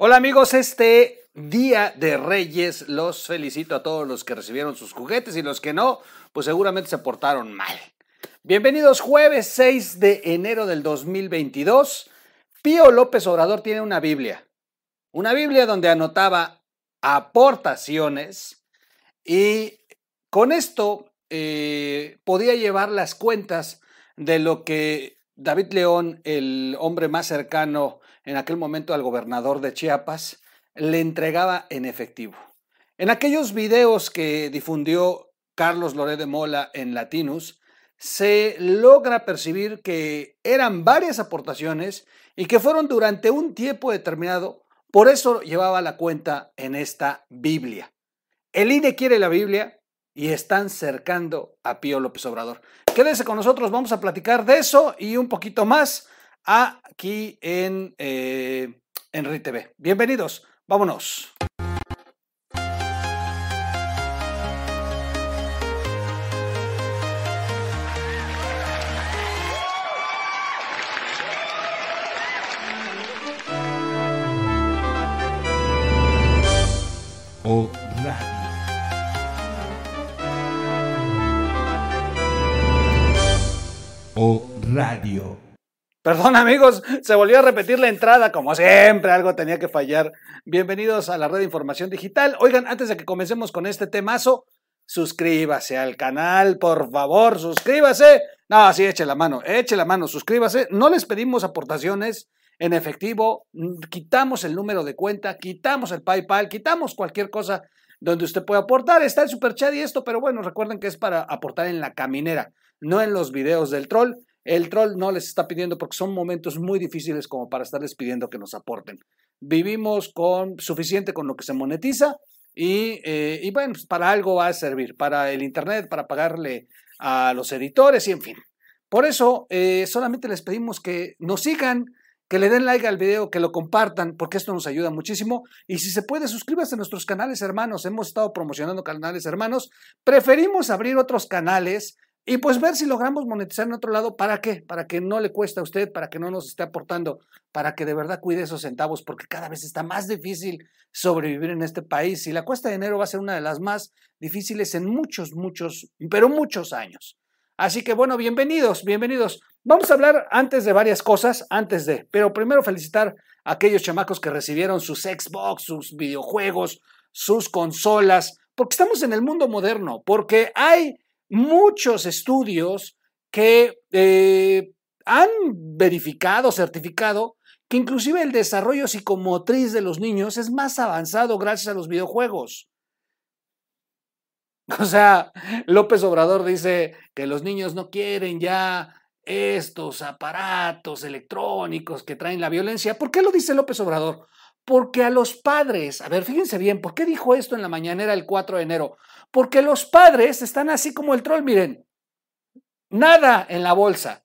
Hola amigos, este Día de Reyes los felicito a todos los que recibieron sus juguetes y los que no, pues seguramente se portaron mal. Bienvenidos jueves 6 de enero del 2022. Pío López Obrador tiene una Biblia, una Biblia donde anotaba aportaciones y con esto eh, podía llevar las cuentas de lo que David León, el hombre más cercano en aquel momento al gobernador de Chiapas, le entregaba en efectivo. En aquellos videos que difundió Carlos Loré de Mola en Latinus, se logra percibir que eran varias aportaciones y que fueron durante un tiempo determinado, por eso llevaba la cuenta en esta Biblia. El INE quiere la Biblia y están cercando a Pío López Obrador. Quédese con nosotros, vamos a platicar de eso y un poquito más aquí en, eh, en TV. Bienvenidos, vámonos. Perdón amigos, se volvió a repetir la entrada, como siempre, algo tenía que fallar. Bienvenidos a la red de información digital. Oigan, antes de que comencemos con este temazo, suscríbase al canal, por favor, suscríbase. No, sí, eche la mano, eche la mano, suscríbase. No les pedimos aportaciones en efectivo, quitamos el número de cuenta, quitamos el PayPal, quitamos cualquier cosa donde usted pueda aportar. Está el super chat y esto, pero bueno, recuerden que es para aportar en la caminera, no en los videos del troll. El troll no les está pidiendo porque son momentos muy difíciles como para estarles pidiendo que nos aporten. Vivimos con suficiente con lo que se monetiza y, eh, bueno, pues para algo va a servir, para el Internet, para pagarle a los editores y en fin. Por eso eh, solamente les pedimos que nos sigan, que le den like al video, que lo compartan, porque esto nos ayuda muchísimo. Y si se puede, suscríbase a nuestros canales hermanos. Hemos estado promocionando canales hermanos. Preferimos abrir otros canales y pues ver si logramos monetizar en otro lado, ¿para qué? Para que no le cueste a usted, para que no nos esté aportando, para que de verdad cuide esos centavos, porque cada vez está más difícil sobrevivir en este país y la cuesta de enero va a ser una de las más difíciles en muchos, muchos, pero muchos años. Así que bueno, bienvenidos, bienvenidos. Vamos a hablar antes de varias cosas, antes de, pero primero felicitar a aquellos chamacos que recibieron sus Xbox, sus videojuegos, sus consolas, porque estamos en el mundo moderno, porque hay muchos estudios que eh, han verificado, certificado, que inclusive el desarrollo psicomotriz de los niños es más avanzado gracias a los videojuegos. O sea, López Obrador dice que los niños no quieren ya estos aparatos electrónicos que traen la violencia. ¿Por qué lo dice López Obrador? Porque a los padres, a ver, fíjense bien, ¿por qué dijo esto en la mañanera el 4 de enero? Porque los padres están así como el troll, miren, nada en la bolsa.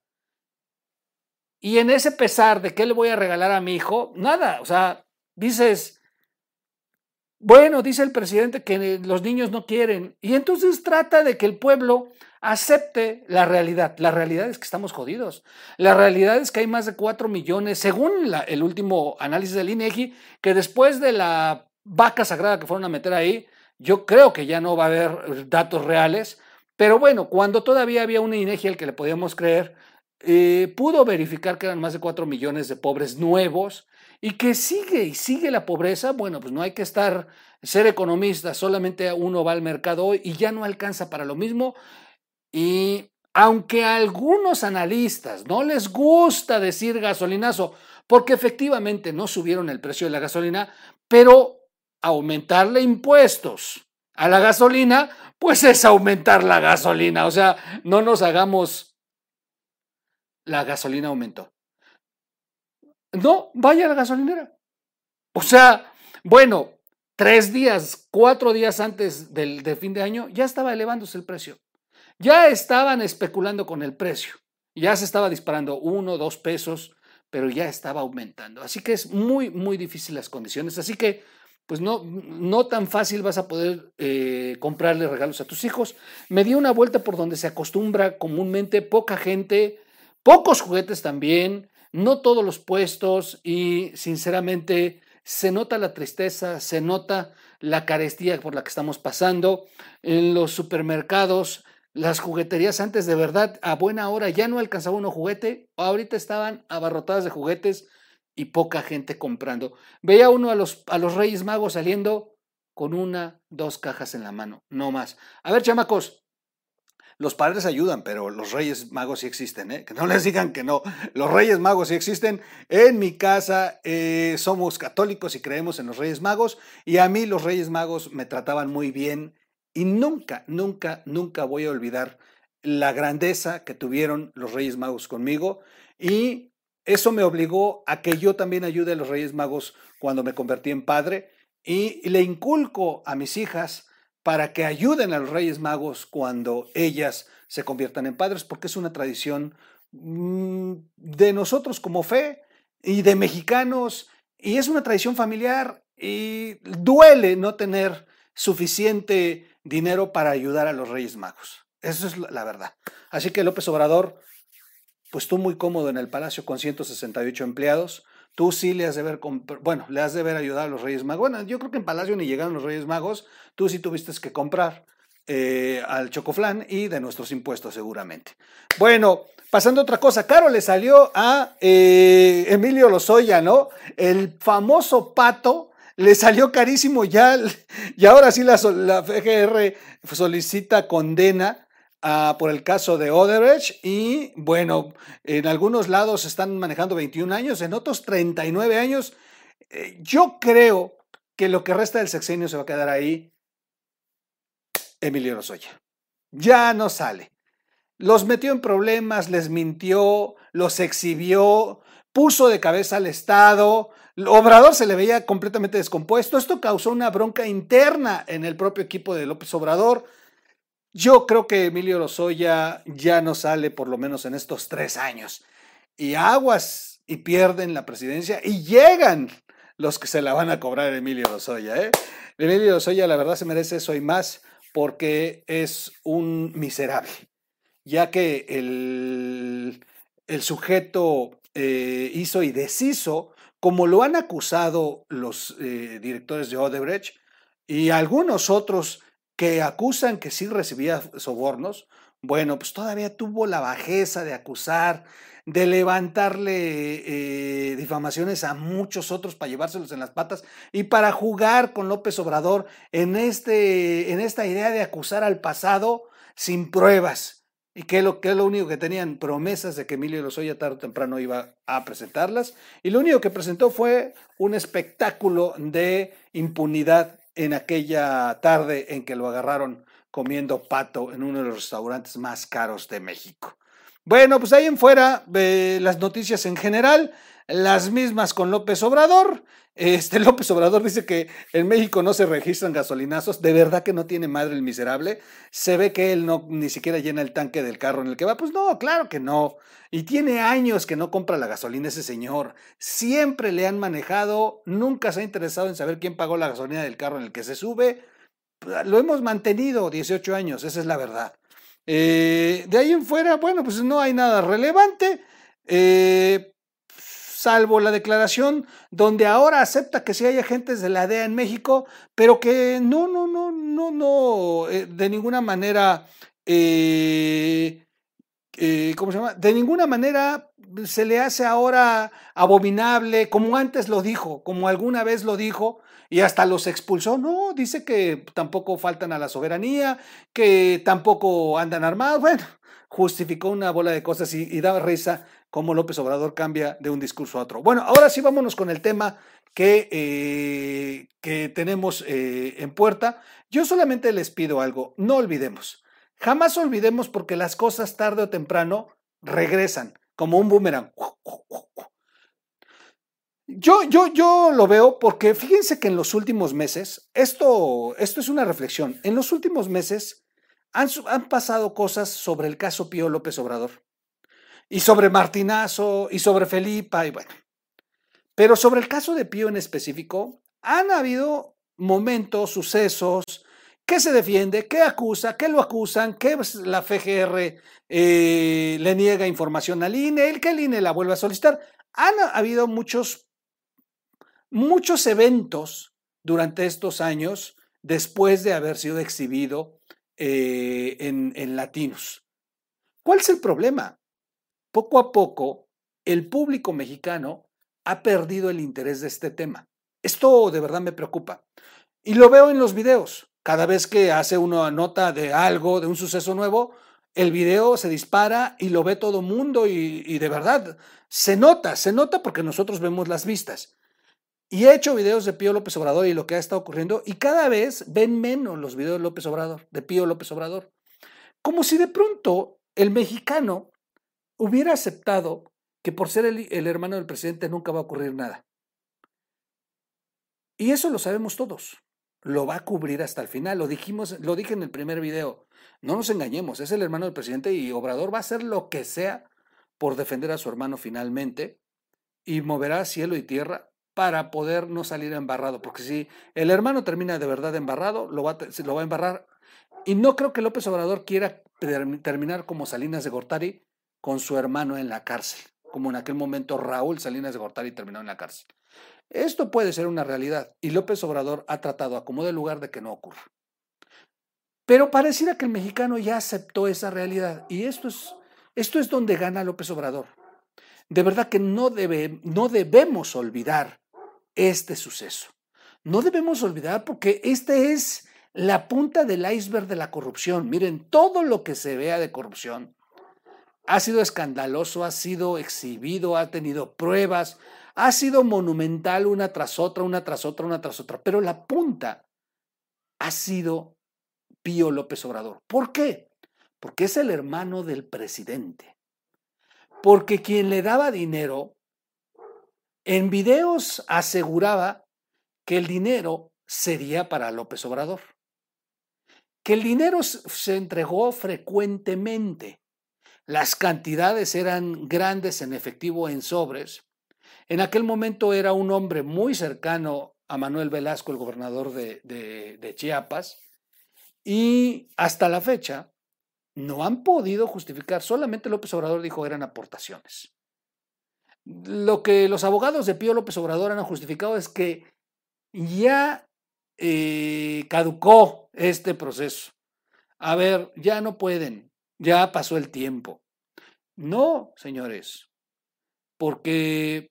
Y en ese pesar de qué le voy a regalar a mi hijo, nada. O sea, dices, bueno, dice el presidente que los niños no quieren. Y entonces trata de que el pueblo acepte la realidad. La realidad es que estamos jodidos. La realidad es que hay más de 4 millones, según el último análisis del INEGI, que después de la vaca sagrada que fueron a meter ahí, yo creo que ya no va a haber eh, datos reales, pero bueno, cuando todavía había un INEGI al que le podíamos creer, eh, pudo verificar que eran más de 4 millones de pobres nuevos y que sigue y sigue la pobreza. Bueno, pues no hay que estar, ser economista, solamente uno va al mercado hoy y ya no alcanza para lo mismo. Y aunque a algunos analistas no les gusta decir gasolinazo, porque efectivamente no subieron el precio de la gasolina, pero aumentarle impuestos a la gasolina, pues es aumentar la gasolina. O sea, no nos hagamos la gasolina aumentó. No, vaya la gasolinera. O sea, bueno, tres días, cuatro días antes del de fin de año, ya estaba elevándose el precio. Ya estaban especulando con el precio. Ya se estaba disparando uno, dos pesos, pero ya estaba aumentando. Así que es muy, muy difícil las condiciones. Así que pues no, no tan fácil vas a poder eh, comprarle regalos a tus hijos. Me di una vuelta por donde se acostumbra comúnmente poca gente, pocos juguetes también, no todos los puestos y sinceramente se nota la tristeza, se nota la carestía por la que estamos pasando. En los supermercados, las jugueterías antes de verdad a buena hora ya no alcanzaba uno juguete, ahorita estaban abarrotadas de juguetes y poca gente comprando. Veía uno a los, a los Reyes Magos saliendo con una, dos cajas en la mano, no más. A ver, chamacos, los padres ayudan, pero los Reyes Magos sí existen, ¿eh? Que no les digan que no. Los Reyes Magos sí existen. En mi casa eh, somos católicos y creemos en los Reyes Magos y a mí los Reyes Magos me trataban muy bien y nunca, nunca, nunca voy a olvidar la grandeza que tuvieron los Reyes Magos conmigo y eso me obligó a que yo también ayude a los Reyes Magos cuando me convertí en padre y le inculco a mis hijas para que ayuden a los Reyes Magos cuando ellas se conviertan en padres, porque es una tradición mm, de nosotros como fe y de mexicanos, y es una tradición familiar, y duele no tener suficiente dinero para ayudar a los Reyes Magos. Eso es la verdad. Así que López Obrador, pues tú muy cómodo en el palacio con 168 empleados, tú sí le has de ver, bueno, le has de ver ayudar a los Reyes Magos. Bueno, yo creo que en Palacio ni llegaron los Reyes Magos, tú sí tuviste que comprar eh, al Chocoflán y de nuestros impuestos seguramente. Bueno, pasando a otra cosa, Caro le salió a eh, Emilio Lozoya, ¿no? El famoso pato le salió carísimo ya, y ahora sí la, la FGR solicita condena Ah, por el caso de Odebrecht y bueno, en algunos lados están manejando 21 años, en otros 39 años. Eh, yo creo que lo que resta del sexenio se va a quedar ahí Emilio Rosoya. Ya no sale. Los metió en problemas, les mintió, los exhibió, puso de cabeza al Estado. Obrador se le veía completamente descompuesto. Esto causó una bronca interna en el propio equipo de López Obrador yo creo que Emilio Lozoya ya no sale por lo menos en estos tres años. Y aguas y pierden la presidencia y llegan los que se la van a cobrar Emilio Lozoya. ¿eh? Emilio Lozoya la verdad se merece eso y más porque es un miserable, ya que el, el sujeto eh, hizo y deshizo, como lo han acusado los eh, directores de Odebrecht y algunos otros que acusan que sí recibía sobornos, bueno, pues todavía tuvo la bajeza de acusar, de levantarle eh, difamaciones a muchos otros para llevárselos en las patas y para jugar con López Obrador en, este, en esta idea de acusar al pasado sin pruebas. Y que lo, que lo único que tenían promesas de que Emilio Lozoya tarde o temprano iba a presentarlas. Y lo único que presentó fue un espectáculo de impunidad en aquella tarde en que lo agarraron comiendo pato en uno de los restaurantes más caros de México. Bueno, pues ahí en fuera las noticias en general, las mismas con López Obrador. Este López Obrador dice que en México no se registran gasolinazos. De verdad que no tiene madre el miserable. Se ve que él no ni siquiera llena el tanque del carro en el que va. Pues no, claro que no. Y tiene años que no compra la gasolina ese señor. Siempre le han manejado. Nunca se ha interesado en saber quién pagó la gasolina del carro en el que se sube. Lo hemos mantenido 18 años, esa es la verdad. Eh, de ahí en fuera, bueno, pues no hay nada relevante. Eh, salvo la declaración donde ahora acepta que sí hay agentes de la DEA en México, pero que no, no, no, no, no, eh, de ninguna manera, eh, ¿cómo se llama? De ninguna manera se le hace ahora abominable, como antes lo dijo, como alguna vez lo dijo, y hasta los expulsó. No, dice que tampoco faltan a la soberanía, que tampoco andan armados. Bueno, justificó una bola de cosas y, y daba risa cómo López Obrador cambia de un discurso a otro. Bueno, ahora sí vámonos con el tema que, eh, que tenemos eh, en puerta. Yo solamente les pido algo, no olvidemos, jamás olvidemos porque las cosas tarde o temprano regresan como un boomerang. Yo, yo, yo lo veo porque fíjense que en los últimos meses, esto, esto es una reflexión, en los últimos meses han, han pasado cosas sobre el caso Pío López Obrador y sobre Martinazo y sobre Felipa y bueno. Pero sobre el caso de Pío en específico, han habido momentos, sucesos, que se defiende, que acusa, que lo acusan, que la FGR eh, le niega información al INE, el que el INE la vuelve a solicitar. Han habido muchos muchos eventos durante estos años después de haber sido exhibido eh, en, en latinos. ¿Cuál es el problema? Poco a poco, el público mexicano ha perdido el interés de este tema. Esto de verdad me preocupa. Y lo veo en los videos. Cada vez que hace una nota de algo, de un suceso nuevo, el video se dispara y lo ve todo mundo y, de verdad se nota, se nota porque nosotros vemos las vistas. Y he hecho videos de Pío López Obrador y lo que ha estado ocurriendo y cada vez ven menos los videos de López Obrador, de Pío López Obrador. Como si de pronto el mexicano hubiera aceptado que por ser el, el hermano del presidente nunca va a ocurrir nada. Y eso lo sabemos todos. Lo va a cubrir hasta el final. Lo dijimos, lo dije en el primer video. No nos engañemos, es el hermano del presidente y Obrador va a hacer lo que sea por defender a su hermano finalmente y moverá cielo y tierra para poder no salir embarrado, porque si el hermano termina de verdad embarrado, lo va, lo va a embarrar. Y no creo que López Obrador quiera terminar como Salinas de Gortari con su hermano en la cárcel, como en aquel momento Raúl Salinas de Gortari terminó en la cárcel. Esto puede ser una realidad y López Obrador ha tratado a como de lugar de que no ocurra. Pero pareciera que el mexicano ya aceptó esa realidad y esto es, esto es donde gana López Obrador. De verdad que no, debe, no debemos olvidar este suceso. No debemos olvidar porque este es la punta del iceberg de la corrupción. Miren, todo lo que se vea de corrupción ha sido escandaloso, ha sido exhibido, ha tenido pruebas, ha sido monumental una tras otra, una tras otra, una tras otra. Pero la punta ha sido Pío López Obrador. ¿Por qué? Porque es el hermano del presidente. Porque quien le daba dinero en videos aseguraba que el dinero sería para López Obrador, que el dinero se entregó frecuentemente, las cantidades eran grandes en efectivo en sobres. En aquel momento era un hombre muy cercano a Manuel Velasco, el gobernador de, de, de Chiapas, y hasta la fecha no han podido justificar, solamente López Obrador dijo eran aportaciones. Lo que los abogados de Pío López Obrador han justificado es que ya eh, caducó este proceso. A ver, ya no pueden, ya pasó el tiempo. No, señores, porque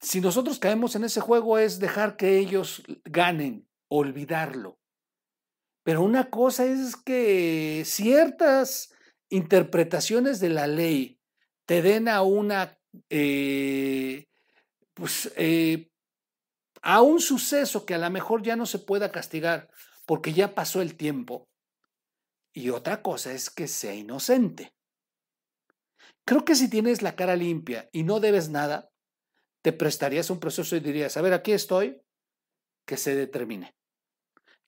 si nosotros caemos en ese juego es dejar que ellos ganen, olvidarlo. Pero una cosa es que ciertas interpretaciones de la ley te den a una eh, pues, eh, a un suceso que a lo mejor ya no se pueda castigar porque ya pasó el tiempo. Y otra cosa es que sea inocente. Creo que si tienes la cara limpia y no debes nada, te prestarías un proceso y dirías, a ver, aquí estoy, que se determine.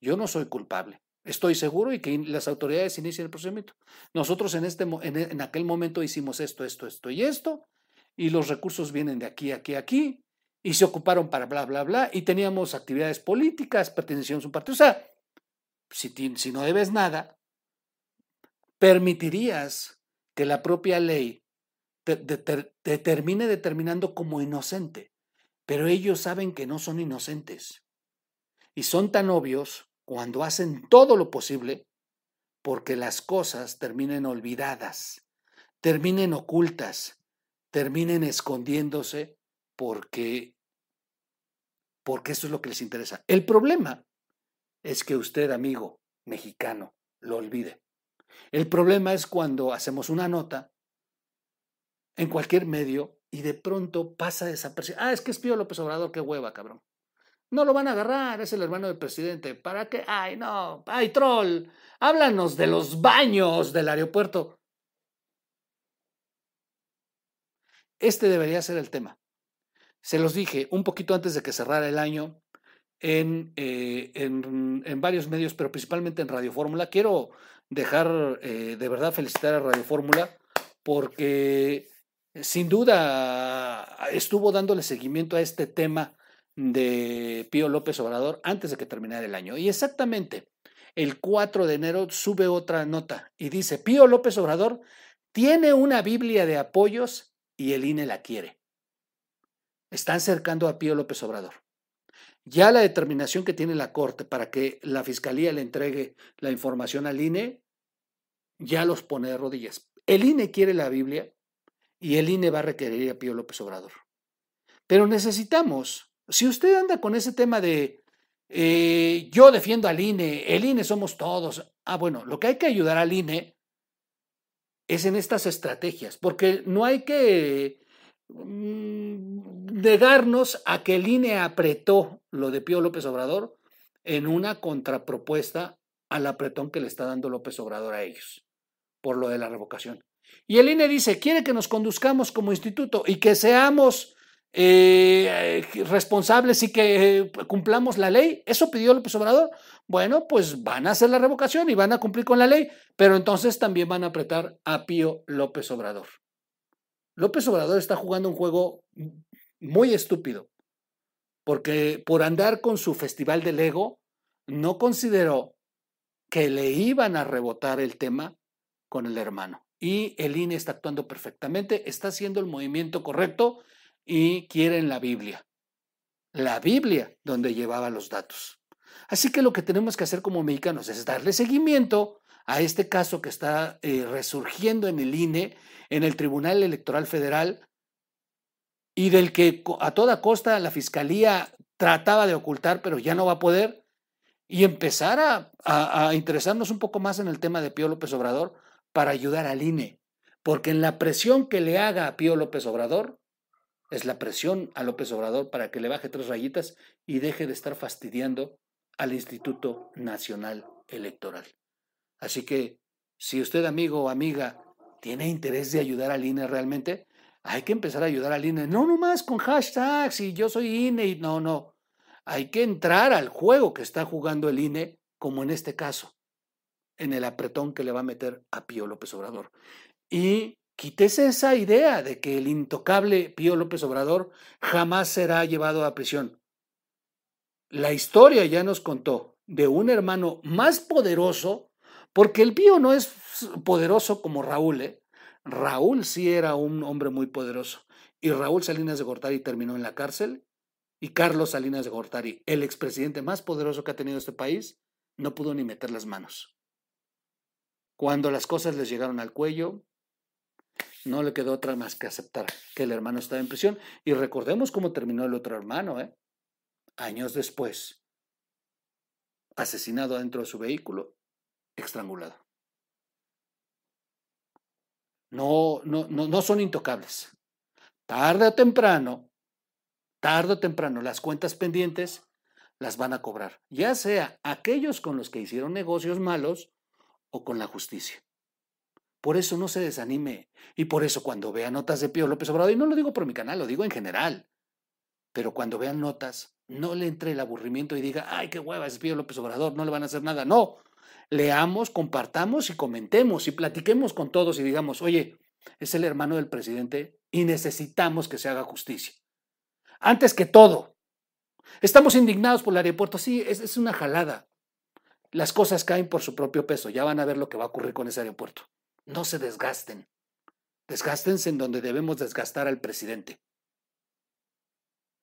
Yo no soy culpable. Estoy seguro y que las autoridades inicien el procedimiento. Nosotros en, este, en, en aquel momento hicimos esto, esto, esto y esto, y los recursos vienen de aquí, aquí, aquí, y se ocuparon para bla, bla, bla, y teníamos actividades políticas, pertenecíamos a un partido. O sea, si, si no debes nada, permitirías que la propia ley te, te, te termine determinando como inocente, pero ellos saben que no son inocentes. Y son tan obvios cuando hacen todo lo posible porque las cosas terminen olvidadas, terminen ocultas, terminen escondiéndose porque, porque eso es lo que les interesa. El problema es que usted, amigo mexicano, lo olvide. El problema es cuando hacemos una nota en cualquier medio y de pronto pasa desapercibido. Ah, es que es Pío López Obrador, qué hueva, cabrón. No lo van a agarrar, es el hermano del presidente. ¿Para qué? Ay, no, ay, troll. Háblanos de los baños del aeropuerto. Este debería ser el tema. Se los dije un poquito antes de que cerrara el año en, eh, en, varios medios, pero principalmente en Radio Fórmula. Quiero dejar eh, de verdad felicitar a Radio Fórmula porque sin duda estuvo dándole seguimiento a este tema de Pío López Obrador antes de que terminara el año. Y exactamente el 4 de enero sube otra nota y dice, Pío López Obrador tiene una Biblia de apoyos y el INE la quiere. Están cercando a Pío López Obrador. ya la determinación que tiene la Corte para que la Fiscalía le entregue la información al INE, ya los pone de rodillas. El INE quiere la Biblia y el INE va a requerir a Pío López Obrador. Pero necesitamos, si usted anda con ese tema de eh, yo defiendo al INE, el INE somos todos, ah, bueno, lo que hay que ayudar al INE es en estas estrategias, porque no hay que mm, negarnos a que el INE apretó lo de Pío López Obrador en una contrapropuesta al apretón que le está dando López Obrador a ellos por lo de la revocación. Y el INE dice, quiere que nos conduzcamos como instituto y que seamos eh, responsables y que eh, cumplamos la ley. Eso pidió López Obrador. Bueno, pues van a hacer la revocación y van a cumplir con la ley, pero entonces también van a apretar a Pío López Obrador. López Obrador está jugando un juego muy estúpido, porque por andar con su festival del ego, no consideró que le iban a rebotar el tema con el hermano. Y el INE está actuando perfectamente, está haciendo el movimiento correcto y quieren la Biblia. La Biblia donde llevaba los datos. Así que lo que tenemos que hacer como mexicanos es darle seguimiento a este caso que está eh, resurgiendo en el INE, en el Tribunal Electoral Federal, y del que a toda costa la Fiscalía trataba de ocultar, pero ya no va a poder, y empezar a, a interesarnos un poco más en el tema de Pío López Obrador, para ayudar al INE, porque en la presión que le haga a Pío López Obrador, es la presión a López Obrador para que le baje tres rayitas y deje de estar fastidiando al Instituto Nacional Electoral. Así que, si usted, amigo o amiga, tiene interés de ayudar al INE realmente, hay que empezar a ayudar al INE. No nomás con hashtags y yo soy INE y no, no. Hay que entrar al juego que está jugando el INE, como en este caso en el apretón que le va a meter a Pío López Obrador. Y quítese esa idea de que el intocable Pío López Obrador jamás será llevado a prisión. La historia ya nos contó de un hermano más poderoso, porque el Pío no es poderoso como Raúl, ¿eh? Raúl sí era un hombre muy poderoso. Y Raúl Salinas de Gortari terminó en la cárcel. Y Carlos Salinas de Gortari, el expresidente más poderoso que ha tenido este país, no pudo ni meter las manos. Cuando las cosas les llegaron al cuello, no le quedó otra más que aceptar que el hermano estaba en prisión. Y recordemos cómo terminó el otro hermano, ¿eh? Años después, asesinado dentro de su vehículo, estrangulado. No, no, no, no son intocables. Tarde o temprano, tarde o temprano, las cuentas pendientes las van a cobrar, ya sea aquellos con los que hicieron negocios malos o con la justicia. Por eso no se desanime. Y por eso cuando vea notas de Pío López Obrador, y no lo digo por mi canal, lo digo en general, pero cuando vean notas, no le entre el aburrimiento y diga, ay, qué hueva, es Pío López Obrador, no le van a hacer nada. No, leamos, compartamos y comentemos y platiquemos con todos y digamos, oye, es el hermano del presidente y necesitamos que se haga justicia. Antes que todo, estamos indignados por el aeropuerto. Sí, es, es una jalada las cosas caen por su propio peso. Ya van a ver lo que va a ocurrir con ese aeropuerto. No se desgasten. Desgástense en donde debemos desgastar al presidente.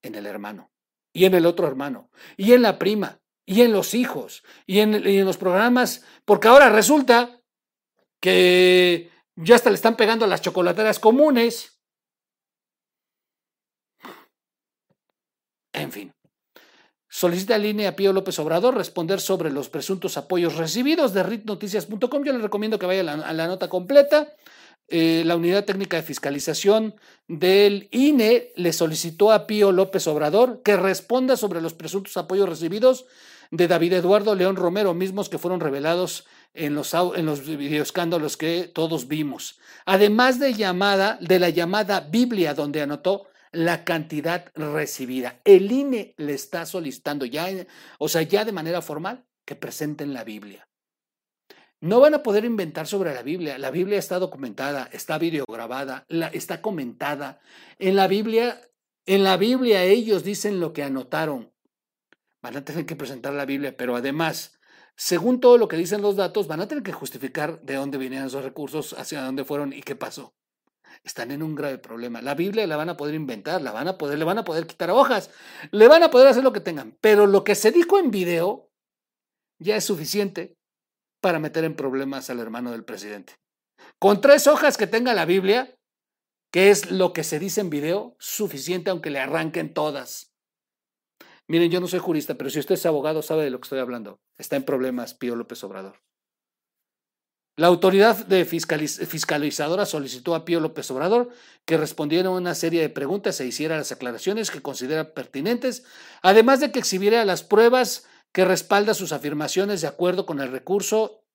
En el hermano. Y en el otro hermano. Y en la prima. Y en los hijos. Y en, los programas. Porque ahora resulta que ya hasta le están pegando las chocolateras comunes. En fin. Solicita en línea a Pío López Obrador responder sobre los presuntos apoyos recibidos de ritnoticias.com. Yo le recomiendo que vaya a la, nota completa. Eh, la Unidad Técnica de Fiscalización del INE le solicitó a Pío López Obrador que responda sobre los presuntos apoyos recibidos de David Eduardo León Romero, mismos que fueron revelados en los, en los videoescándalos que todos vimos. Además de, llamada, de la llamada Biblia, donde anotó la cantidad recibida. El INE le está solicitando ya, o sea, ya de manera formal, que presenten la Biblia. No van a poder inventar sobre la Biblia. La Biblia está documentada, está videograbada, la, está comentada. En la Biblia, en la Biblia ellos dicen lo que anotaron. Van a tener que presentar la Biblia, pero además, según todo lo que dicen los datos, van a tener que justificar de dónde vinieron esos recursos, hacia dónde fueron y qué pasó. Están en un grave problema. La Biblia la van a poder inventar, la van a poder, le van a poder quitar hojas, le van a poder hacer lo que tengan, pero lo que se dijo en video ya es suficiente para meter en problemas al hermano del presidente. Con tres hojas que tenga la Biblia, que es lo que se dice en video, suficiente aunque le arranquen todas. Miren, yo no soy jurista, pero si usted es abogado sabe de lo que estoy hablando. Está en problemas Pío López Obrador. La autoridad de fiscalizadora solicitó a Pío López Obrador que respondiera a una serie de preguntas e hiciera las aclaraciones que considera pertinentes, además de que exhibiera las pruebas que respalda sus afirmaciones de acuerdo con el recurso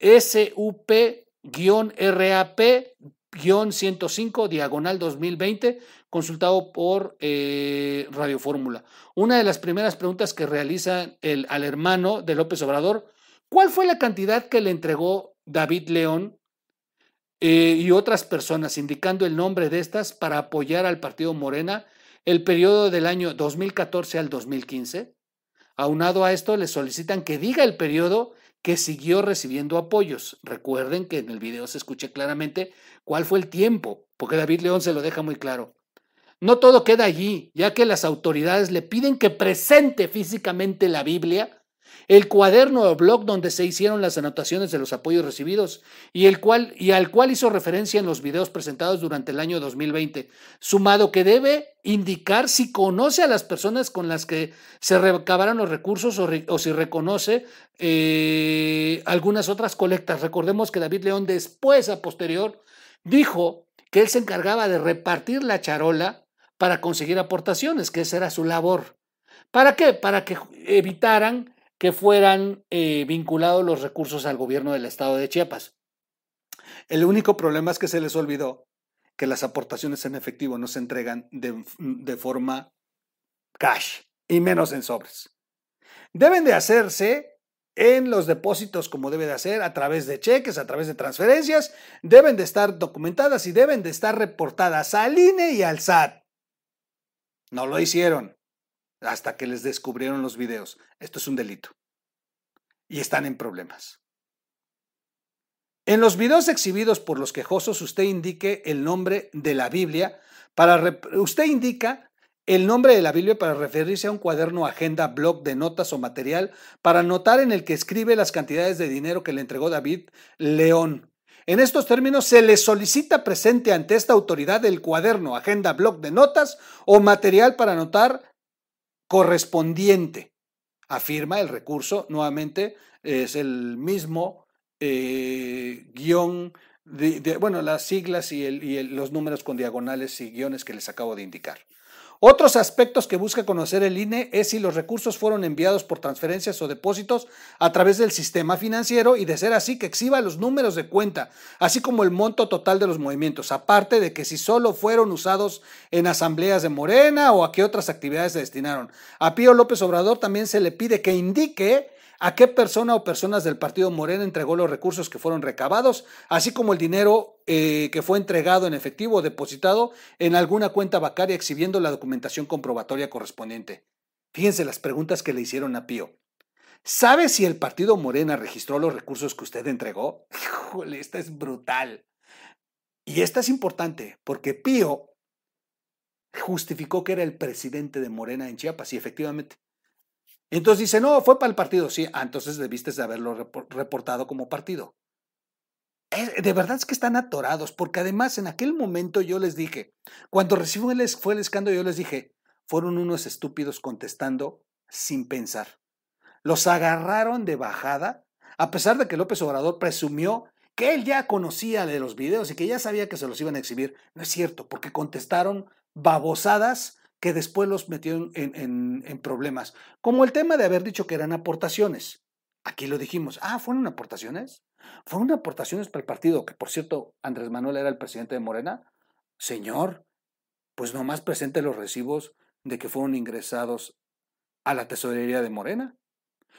SUP-RAP-105 diagonal 2020 consultado por eh, Radio Fórmula. Una de las primeras preguntas que realiza el, al hermano de López Obrador, ¿cuál fue la cantidad que le entregó David León eh, y otras personas, indicando el nombre de estas para apoyar al partido Morena el periodo del año 2014 al 2015? Aunado a esto, le solicitan que diga el periodo que siguió recibiendo apoyos. Recuerden que en el video se escuche claramente cuál fue el tiempo, porque David León se lo deja muy claro. No todo queda allí, ya que las autoridades le piden que presente físicamente la Biblia el cuaderno o blog donde se hicieron las anotaciones de los apoyos recibidos y, el cual, y al cual hizo referencia en los videos presentados durante el año 2020, sumado que debe indicar si conoce a las personas con las que se recabaron los recursos o, si reconoce eh, algunas otras colectas. Recordemos que David León después, a posterior, dijo que él se encargaba de repartir la charola para conseguir aportaciones, que esa era su labor. ¿Para qué? Para que evitaran que fueran eh, vinculados los recursos al gobierno del estado de Chiapas. El único problema es que se les olvidó que las aportaciones en efectivo no se entregan de, de forma cash y menos en sobres. Deben de hacerse en los depósitos como debe de hacer, a través de cheques, a través de transferencias, deben de estar documentadas y deben de estar reportadas al INE y al SAT. No lo hicieron hasta que les descubrieron los videos. Esto es un delito. Y están en problemas. En los videos exhibidos por los quejosos, usted indique el nombre de la Biblia para usted indica el nombre de la Biblia para referirse a un cuaderno, agenda, blog de notas o material para anotar en el que escribe las cantidades de dinero que le entregó David León. En estos términos, se le solicita presente ante esta autoridad el cuaderno, agenda, blog de notas o material para anotar correspondiente. Afirma el recurso, nuevamente es el mismo eh, guion, de, bueno, las siglas y, y los números con diagonales y guiones que les acabo de indicar. Otros aspectos que busca conocer el INE es si los recursos fueron enviados por transferencias o depósitos a través del sistema financiero y de ser así que exhiba los números de cuenta, así como el monto total de los movimientos, aparte de que si solo fueron usados en asambleas de Morena o a qué otras actividades se destinaron. A Pío López Obrador también se le pide que indique a qué persona o personas del partido Morena entregó los recursos que fueron recabados, así como el dinero eh, que fue entregado en efectivo o depositado en alguna cuenta bancaria exhibiendo la documentación comprobatoria correspondiente. Fíjense las preguntas que le hicieron a Pío. ¿Sabe si el partido Morena registró los recursos que usted entregó? Híjole, esta es brutal. Y esta es importante porque Pío justificó que era el presidente de Morena en Chiapas y efectivamente entonces dice, no, fue para el partido. Sí, ah, entonces debiste de haberlo reportado como partido. de verdad es que están atorados, porque además en aquel momento yo les dije, cuando recibió el, fue el escándalo, yo les dije, fueron unos estúpidos contestando sin pensar. Los agarraron de bajada, a pesar de que López Obrador presumió que él ya conocía de los videos y que ya sabía que se los iban a exhibir. No es cierto, porque contestaron babosadas que después los metió en, problemas, como el tema de haber dicho que eran aportaciones. Aquí lo dijimos, ah, ¿fueron aportaciones? ¿Fueron aportaciones para el partido? Que por cierto, Andrés Manuel era el presidente de Morena. Señor, pues nomás presente los recibos de que fueron ingresados a la tesorería de Morena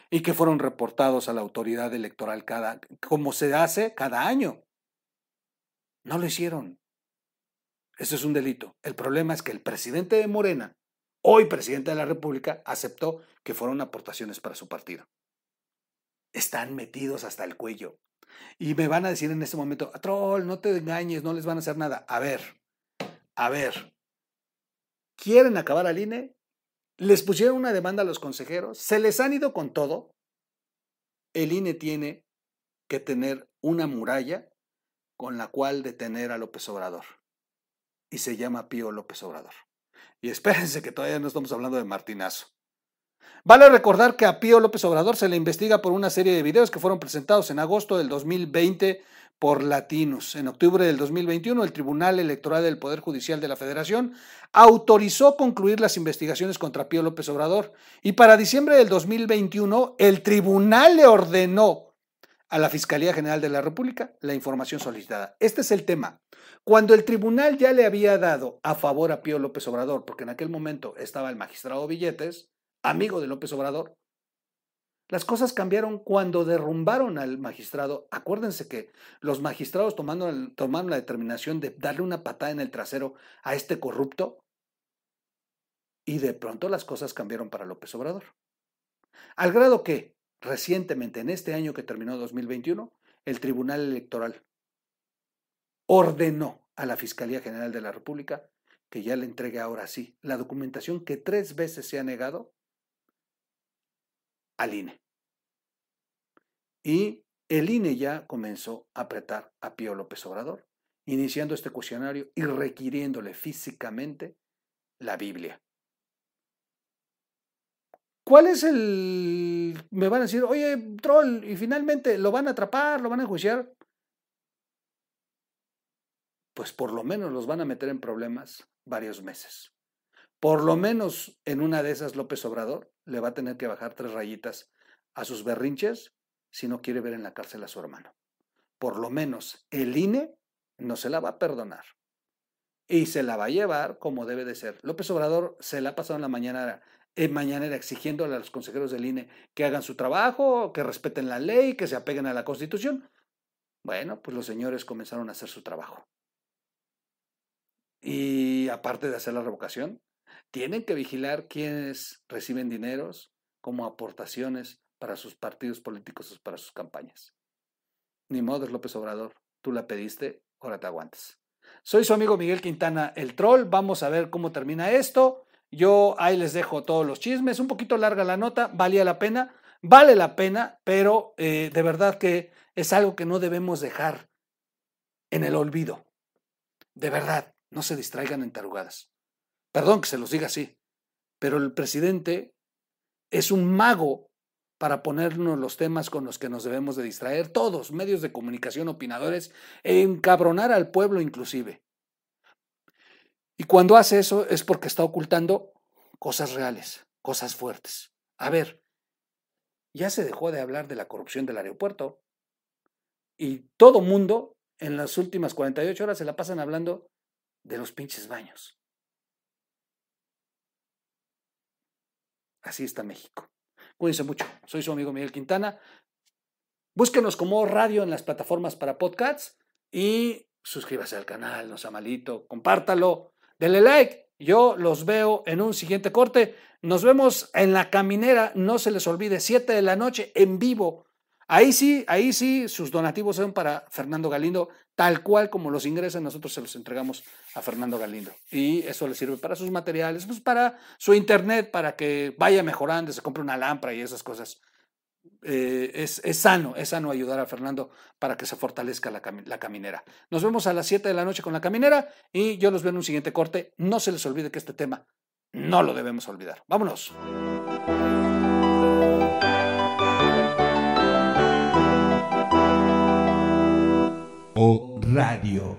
y que fueron reportados a la autoridad electoral cada, como se hace cada año. No lo hicieron. Eso es un delito. El problema es que el presidente de Morena, hoy presidente de la República, aceptó que fueron aportaciones para su partido. Están metidos hasta el cuello. Y me van a decir en este momento, troll, no te engañes, no les van a hacer nada. A ver, a ver, ¿quieren acabar al INE? Les pusieron una demanda a los consejeros, se les han ido con todo. El INE tiene que tener una muralla con la cual detener a López Obrador. Y se llama Pío López Obrador. Y espérense que todavía no estamos hablando de Martinazo. Vale recordar que a Pío López Obrador se le investiga por una serie de videos que fueron presentados en agosto del 2020 por Latinos. En octubre del 2021, el Tribunal Electoral del Poder Judicial de la Federación autorizó concluir las investigaciones contra Pío López Obrador y para diciembre del 2021 el tribunal le ordenó a la Fiscalía General de la República la información solicitada. Este es el tema. Cuando el tribunal ya le había dado a favor a Pío López Obrador, porque en aquel momento estaba el magistrado Billetes, amigo de López Obrador. Las cosas cambiaron cuando derrumbaron al magistrado. Acuérdense que los magistrados tomaron, tomaron la determinación de darle una patada en el trasero a este corrupto y de pronto las cosas cambiaron para López Obrador. Al grado que, recientemente, en este año que terminó 2021, el Tribunal Electoral ordenó a la Fiscalía General de la República que ya le entregue ahora sí la documentación que tres veces se ha negado al INE. Y el INE ya comenzó a apretar a Pío López Obrador, iniciando este cuestionario y requiriéndole físicamente la Biblia. ¿Cuál es el... Me van a decir, oye, troll, y finalmente lo van a atrapar, lo van a enjuiciar. Pues por lo menos los van a meter en problemas varios meses. Por lo menos en una de esas López Obrador le va a tener que bajar tres rayitas a sus berrinches si no quiere ver en la cárcel a su hermano. Por lo menos el INE no se la va a perdonar. Y se la va a llevar como debe de ser. López Obrador se la ha pasado en la mañana, en mañanera exigiéndole a los consejeros del INE que hagan su trabajo, que respeten la ley, que se apeguen a la Constitución. Bueno, pues los señores comenzaron a hacer su trabajo. Y aparte de hacer la revocación, tienen que vigilar quienes reciben dineros como aportaciones para sus partidos políticos, para sus campañas. Ni modo, López Obrador, tú la pediste, ahora te aguantas. Soy su amigo Miguel Quintana, el troll. Vamos a ver cómo termina esto. Yo ahí les dejo todos los chismes. Un poquito larga la nota, valía la pena. Vale la pena, pero eh, de verdad que es algo que no debemos dejar en el olvido. De verdad, no se distraigan en tarugadas. Perdón que se los diga así, pero el presidente es un mago para ponernos los temas con los que nos debemos de distraer, todos, medios de comunicación, opinadores, e encabronar al pueblo inclusive. Y cuando hace eso es porque está ocultando cosas reales, cosas fuertes. A ver, ya se dejó de hablar de la corrupción del aeropuerto y todo mundo en las últimas 48 horas se la pasan hablando de los pinches baños. Así está México. Cuídense mucho. Soy su amigo Miguel Quintana. Búsquenos como radio en las plataformas para podcasts y suscríbase al canal, no sea compártalo, denle like. Yo los veo en un siguiente corte. Nos vemos en la caminera, no se les olvide, 7 de la noche en vivo Ahí sí, ahí sí, sus donativos son para Fernando Galindo, tal cual como los ingresan, nosotros se los entregamos a Fernando Galindo. Y eso le sirve para sus materiales, pues para su internet, para que vaya mejorando, se compre una lámpara y esas cosas. Eh, es, sano, es sano ayudar a Fernando para que se fortalezca la, la, caminera. Nos vemos a las 7 de la noche con la caminera y yo los veo en un siguiente corte. No se les olvide que este tema no lo debemos olvidar. Vámonos. Radio.